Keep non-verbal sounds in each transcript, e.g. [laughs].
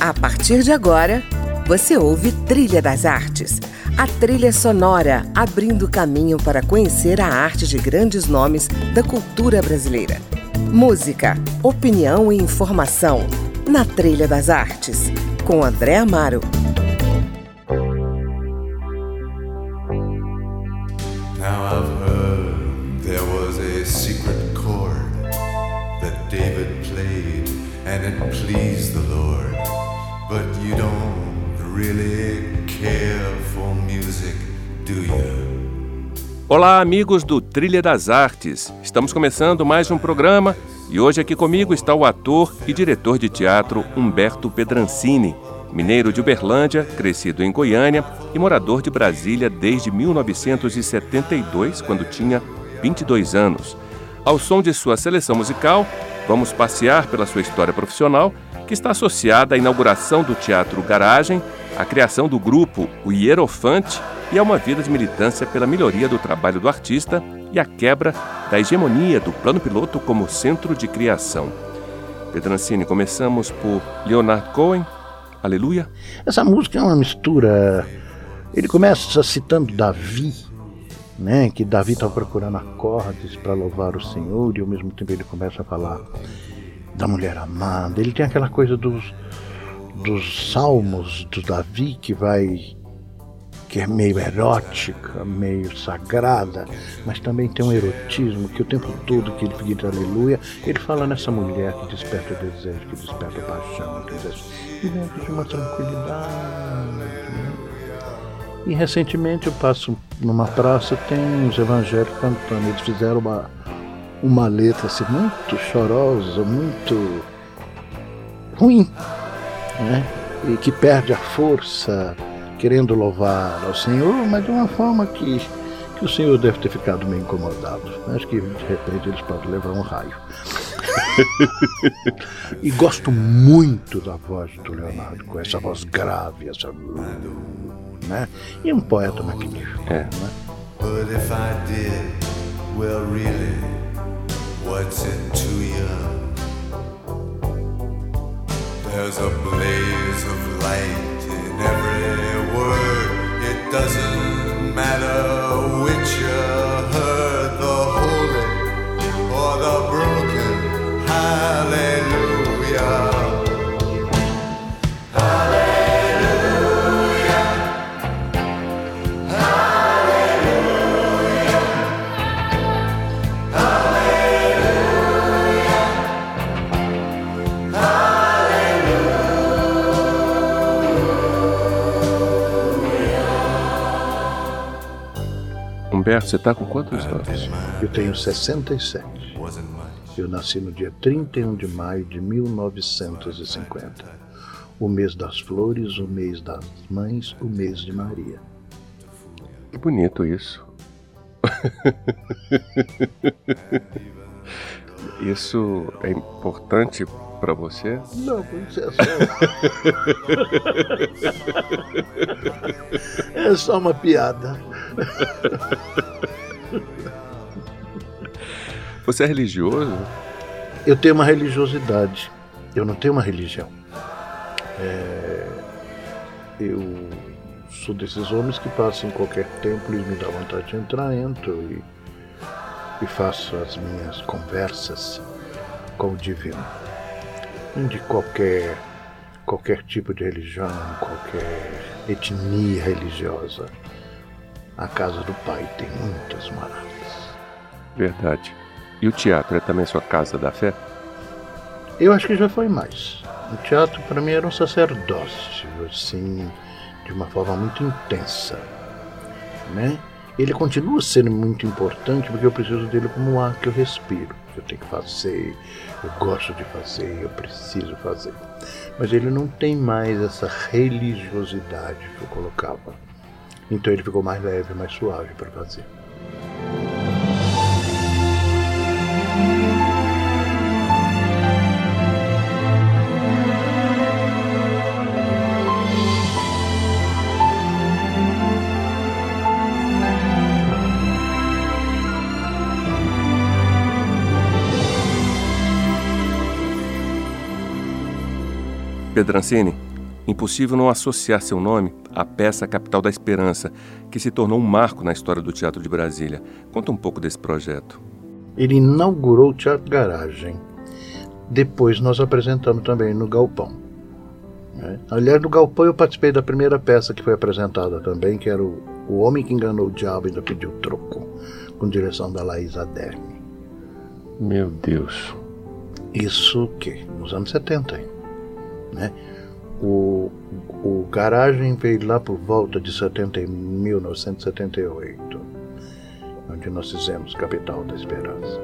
A partir de agora, você ouve Trilha das Artes, a trilha sonora abrindo caminho para conhecer a arte de grandes nomes da cultura brasileira. Música, opinião e informação na Trilha das Artes, com André Amaro. and it pleased the Lord. But you don't really care for music, do you? Olá, amigos do Trilha das Artes. Estamos começando mais um programa e hoje aqui comigo está o ator e diretor de teatro Humberto Pedrancini, mineiro de Uberlândia, crescido em Goiânia e morador de Brasília desde 1972, quando tinha 22 anos. Ao som de sua seleção musical, Vamos passear pela sua história profissional, que está associada à inauguração do Teatro Garagem, à criação do grupo O Hierofante e a uma vida de militância pela melhoria do trabalho do artista e a quebra da hegemonia do plano piloto como centro de criação. Pedrancini, começamos por Leonard Cohen, Aleluia. Essa música é uma mistura. Ele começa citando Davi, né, que Davi estava procurando acordes para louvar o Senhor e ao mesmo tempo ele começa a falar da mulher amada. Ele tem aquela coisa dos, dos salmos do Davi que vai que é meio erótica, meio sagrada, mas também tem um erotismo que o tempo todo que ele grita aleluia, ele fala nessa mulher que desperta o desejo, que desperta a paixão, que desejo, e dentro de uma tranquilidade. Né? E recentemente eu passo numa praça, tem uns evangélicos cantando. Eles fizeram uma, uma letra assim, muito chorosa, muito ruim, né? E que perde a força, querendo louvar ao Senhor, mas de uma forma que, que o Senhor deve ter ficado meio incomodado. Acho que de repente eles podem levar um raio. [laughs] e gosto muito da voz do Leonardo, com essa voz grave, essa né? E um poeta magnífico. É. Né? But if I did, well really, what's it to you? There's a blaze of light in every word. It doesn't matter which you Humberto, você está com quantos anos? Eu tenho 67. Eu nasci no dia 31 de maio de 1950. O mês das flores, o mês das mães, o mês de Maria. Que bonito isso. [laughs] isso é importante para você? Não, princesa. [laughs] é só uma piada. [laughs] Você é religioso? Eu tenho uma religiosidade. Eu não tenho uma religião. É... Eu sou desses homens que passam em qualquer templo e me dá vontade de entrar, entro e, e faço as minhas conversas com o divino. De qualquer qualquer tipo de religião, qualquer etnia religiosa a casa do pai tem muitas maravilhas. Verdade. E o teatro é também sua casa da fé? Eu acho que já foi mais. O teatro para mim era um sacerdócio, assim, de uma forma muito intensa, né? Ele continua sendo muito importante porque eu preciso dele como um ar que eu respiro. Eu tenho que fazer, eu gosto de fazer, eu preciso fazer. Mas ele não tem mais essa religiosidade que eu colocava então ele ficou mais leve, mais suave para fazer. Pedrancini, Impossível não associar seu nome à peça Capital da Esperança, que se tornou um marco na história do teatro de Brasília. Conta um pouco desse projeto. Ele inaugurou o Teatro Garagem. Depois nós apresentamos também no Galpão. Né? Aliás, no Galpão eu participei da primeira peça que foi apresentada também, que era o, o Homem que Enganou o Diabo e ainda pediu troco, com direção da Laís Aderme. Meu Deus. Isso que? Nos anos 70. Né? O, o Garagem veio lá por volta de 70, 1978, onde nós fizemos Capital da Esperança.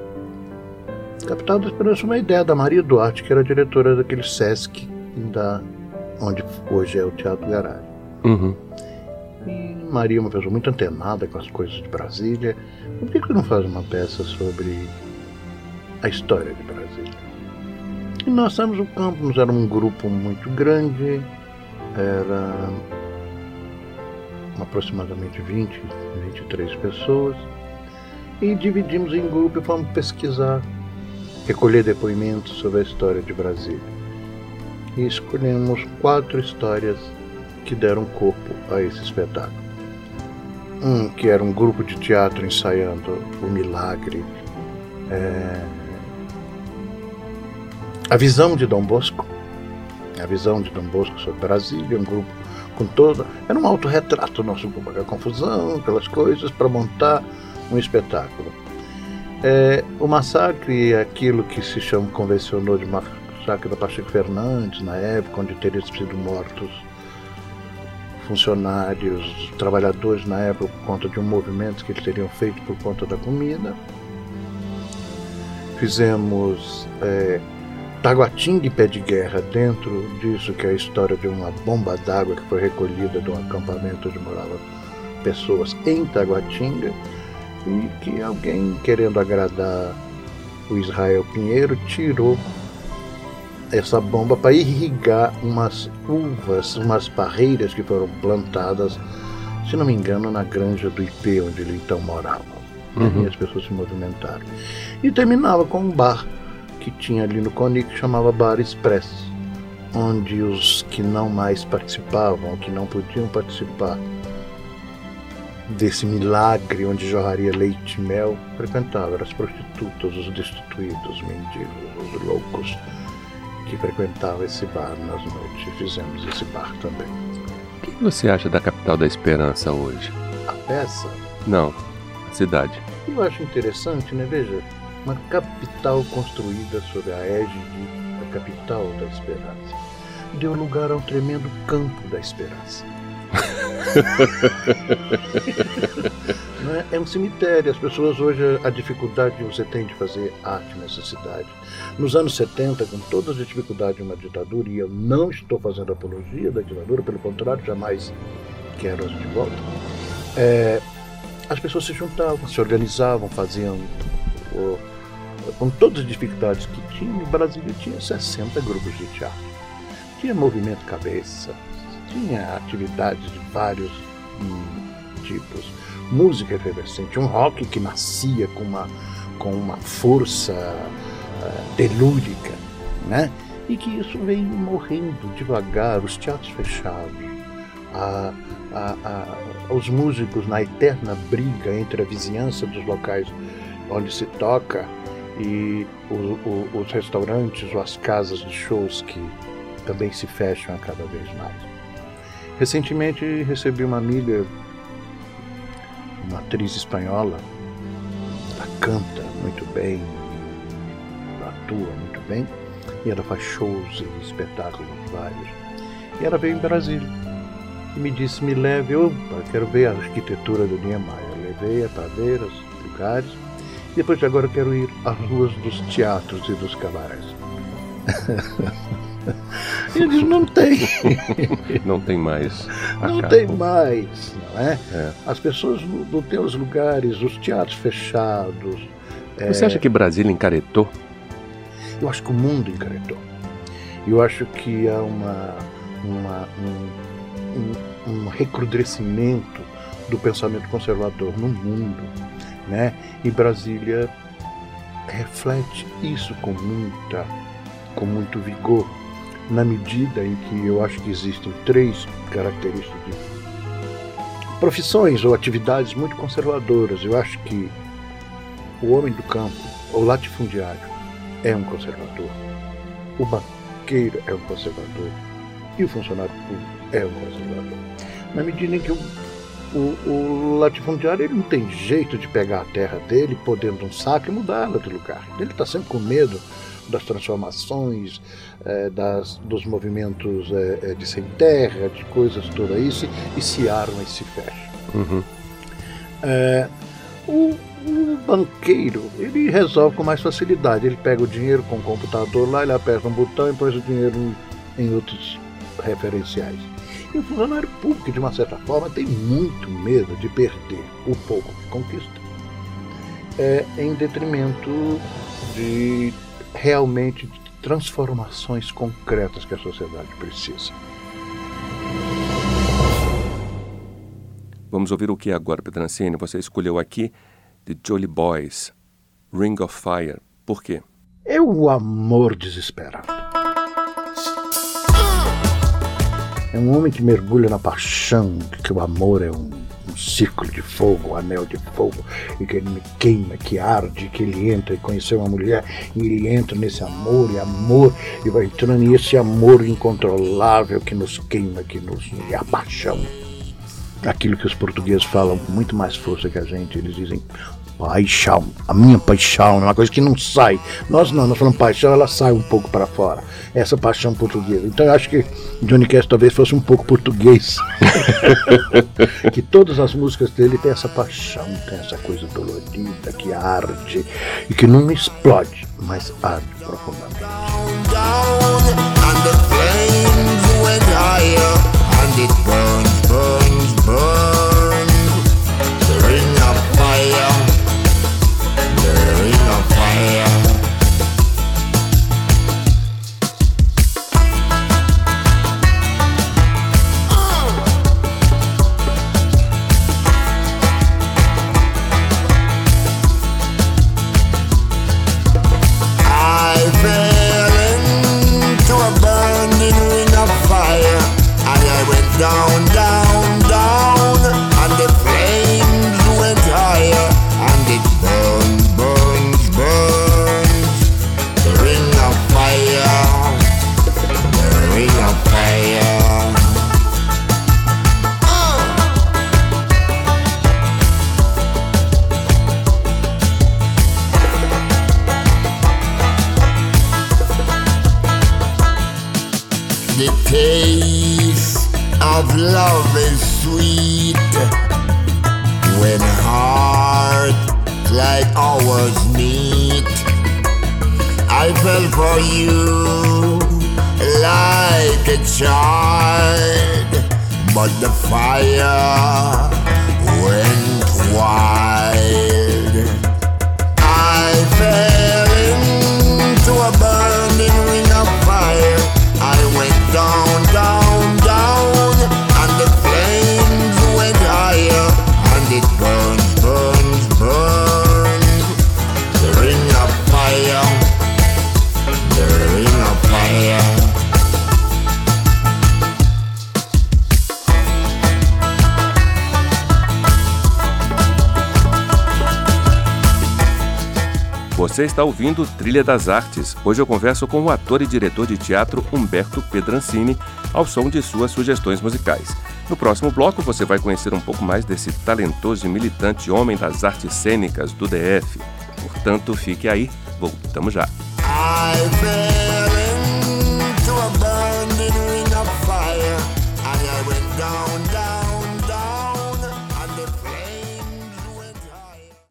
Capital da Esperança é uma ideia da Maria Duarte, que era diretora daquele Sesc, da, onde hoje é o Teatro Garagem. Uhum. E Maria é uma pessoa muito antenada com as coisas de Brasília. Por que, que não faz uma peça sobre a história de Brasília? E nós estávamos no campus, era um grupo muito grande, era aproximadamente 20, 23 pessoas, e dividimos em grupo e fomos pesquisar, recolher depoimentos sobre a história de Brasília. E escolhemos quatro histórias que deram corpo a esse espetáculo. Um que era um grupo de teatro ensaiando o milagre, é... a visão de Dom Bosco, a visão de Dom Bosco sobre Brasília, um grupo com toda. Era um autorretrato nosso grupo, a confusão, aquelas coisas, para montar um espetáculo. É, o massacre é aquilo que se chama, convencionou de massacre da Pacheco Fernandes, na época, onde teriam sido mortos funcionários, trabalhadores na época por conta de um movimento que eles teriam feito por conta da comida. Fizemos é, Taguatinga e Pé de Guerra dentro disso, que é a história de uma bomba d'água que foi recolhida de um acampamento onde moravam pessoas em Taguatinga e que alguém, querendo agradar o Israel Pinheiro, tirou essa bomba para irrigar umas uvas, umas barreiras que foram plantadas, se não me engano, na granja do IP, onde ele então morava. Uhum. E as pessoas se movimentaram. E terminava com um bar que tinha ali no Coni que chamava Bar Express, onde os que não mais participavam, que não podiam participar desse milagre onde jorraria leite e mel, frequentavam as prostitutas, os destituídos, os mendigos, os loucos que frequentava esse bar nas noites. Fizemos esse bar também. O que você acha da capital da Esperança hoje? A peça? Não, a cidade. Eu acho interessante, né? Veja, uma capital construída sob a égide da capital da Esperança. Deu lugar a um tremendo campo da esperança. [laughs] é? é um cemitério. As pessoas hoje, a dificuldade que você tem de fazer arte nessa cidade. Nos anos 70, com todas as dificuldades de uma ditadura, e eu não estou fazendo apologia da ditadura, pelo contrário, jamais quero as de volta, é, as pessoas se juntavam, se organizavam, faziam. Com todas as dificuldades que tinha, o Brasília tinha 60 grupos de teatro. Tinha movimento cabeça, tinha atelidades de vários hum, tipos, música efervescente, um rock que nascia com uma, com uma força uh, telúrica, né? E que isso vem morrendo devagar, os teatros fechados, a, a, a, os músicos na eterna briga entre a vizinhança dos locais onde se toca e o, o, os restaurantes ou as casas de shows que também se fecham a cada vez mais. Recentemente recebi uma amiga, uma atriz espanhola, ela canta muito bem, atua muito bem, e ela faz shows e espetáculos vários. E ela veio em Brasília e me disse: me leve, opa, quero ver a arquitetura do Niemeyer. Levei para ver os lugares, depois de agora quero ir às ruas dos teatros e dos cabarés. [laughs] Eles não têm. [laughs] não tem mais. Não tem mais, não é? é. As pessoas não têm os lugares, os teatros fechados. Você é... acha que Brasília encaretou? Eu acho que o mundo encaretou. Eu acho que há uma, uma um, um, um recrudescimento do pensamento conservador no mundo, né? E Brasília reflete isso com muita, com muito vigor na medida em que eu acho que existem três características de profissões ou atividades muito conservadoras. Eu acho que o homem do campo, o latifundiário, é um conservador, o banqueiro é um conservador e o funcionário público é um conservador. Na medida em que o, o, o latifundiário ele não tem jeito de pegar a terra dele, de um saco e mudá-la de lugar. Ele está sempre com medo das transformações, é, das, dos movimentos é, de sem terra, de coisas todas isso, e se arma e se fecha. Uhum. É, o, o, banqueiro ele resolve com mais facilidade. Ele pega o dinheiro com o computador lá, ele aperta um botão e põe o dinheiro em, em outros referenciais. E o funcionário público, de uma certa forma, tem muito medo de perder o pouco que conquista, é, em detrimento de realmente de transformações concretas que a sociedade precisa. Vamos ouvir o que agora, Petrancini? Você escolheu aqui The Jolly Boys, Ring of Fire. Por quê? É o amor desesperado. É um homem que mergulha na paixão, que o amor é um, um círculo de fogo, um anel de fogo, e que ele me queima, que arde, que ele entra e conheceu uma mulher, e ele entra nesse amor, e amor, e vai entrando nesse amor incontrolável que nos queima, que nos. é a paixão. Aquilo que os portugueses falam com muito mais força que a gente, eles dizem paixão, a minha paixão, é uma coisa que não sai. Nós não, nós falamos paixão, ela sai um pouco para fora. Essa paixão portuguesa. Então eu acho que Johnny Cash talvez fosse um pouco português. [laughs] que todas as músicas dele têm essa paixão, tem essa coisa dolorida, que arde e que não explode, mas arde profundamente. Down, down, of love is sweet when hearts like ours meet. I fell for you like a child, but the fire went wild. Você está ouvindo Trilha das Artes. Hoje eu converso com o ator e diretor de teatro Humberto Pedrancini, ao som de suas sugestões musicais. No próximo bloco você vai conhecer um pouco mais desse talentoso e militante homem das artes cênicas do DF. Portanto, fique aí, voltamos já.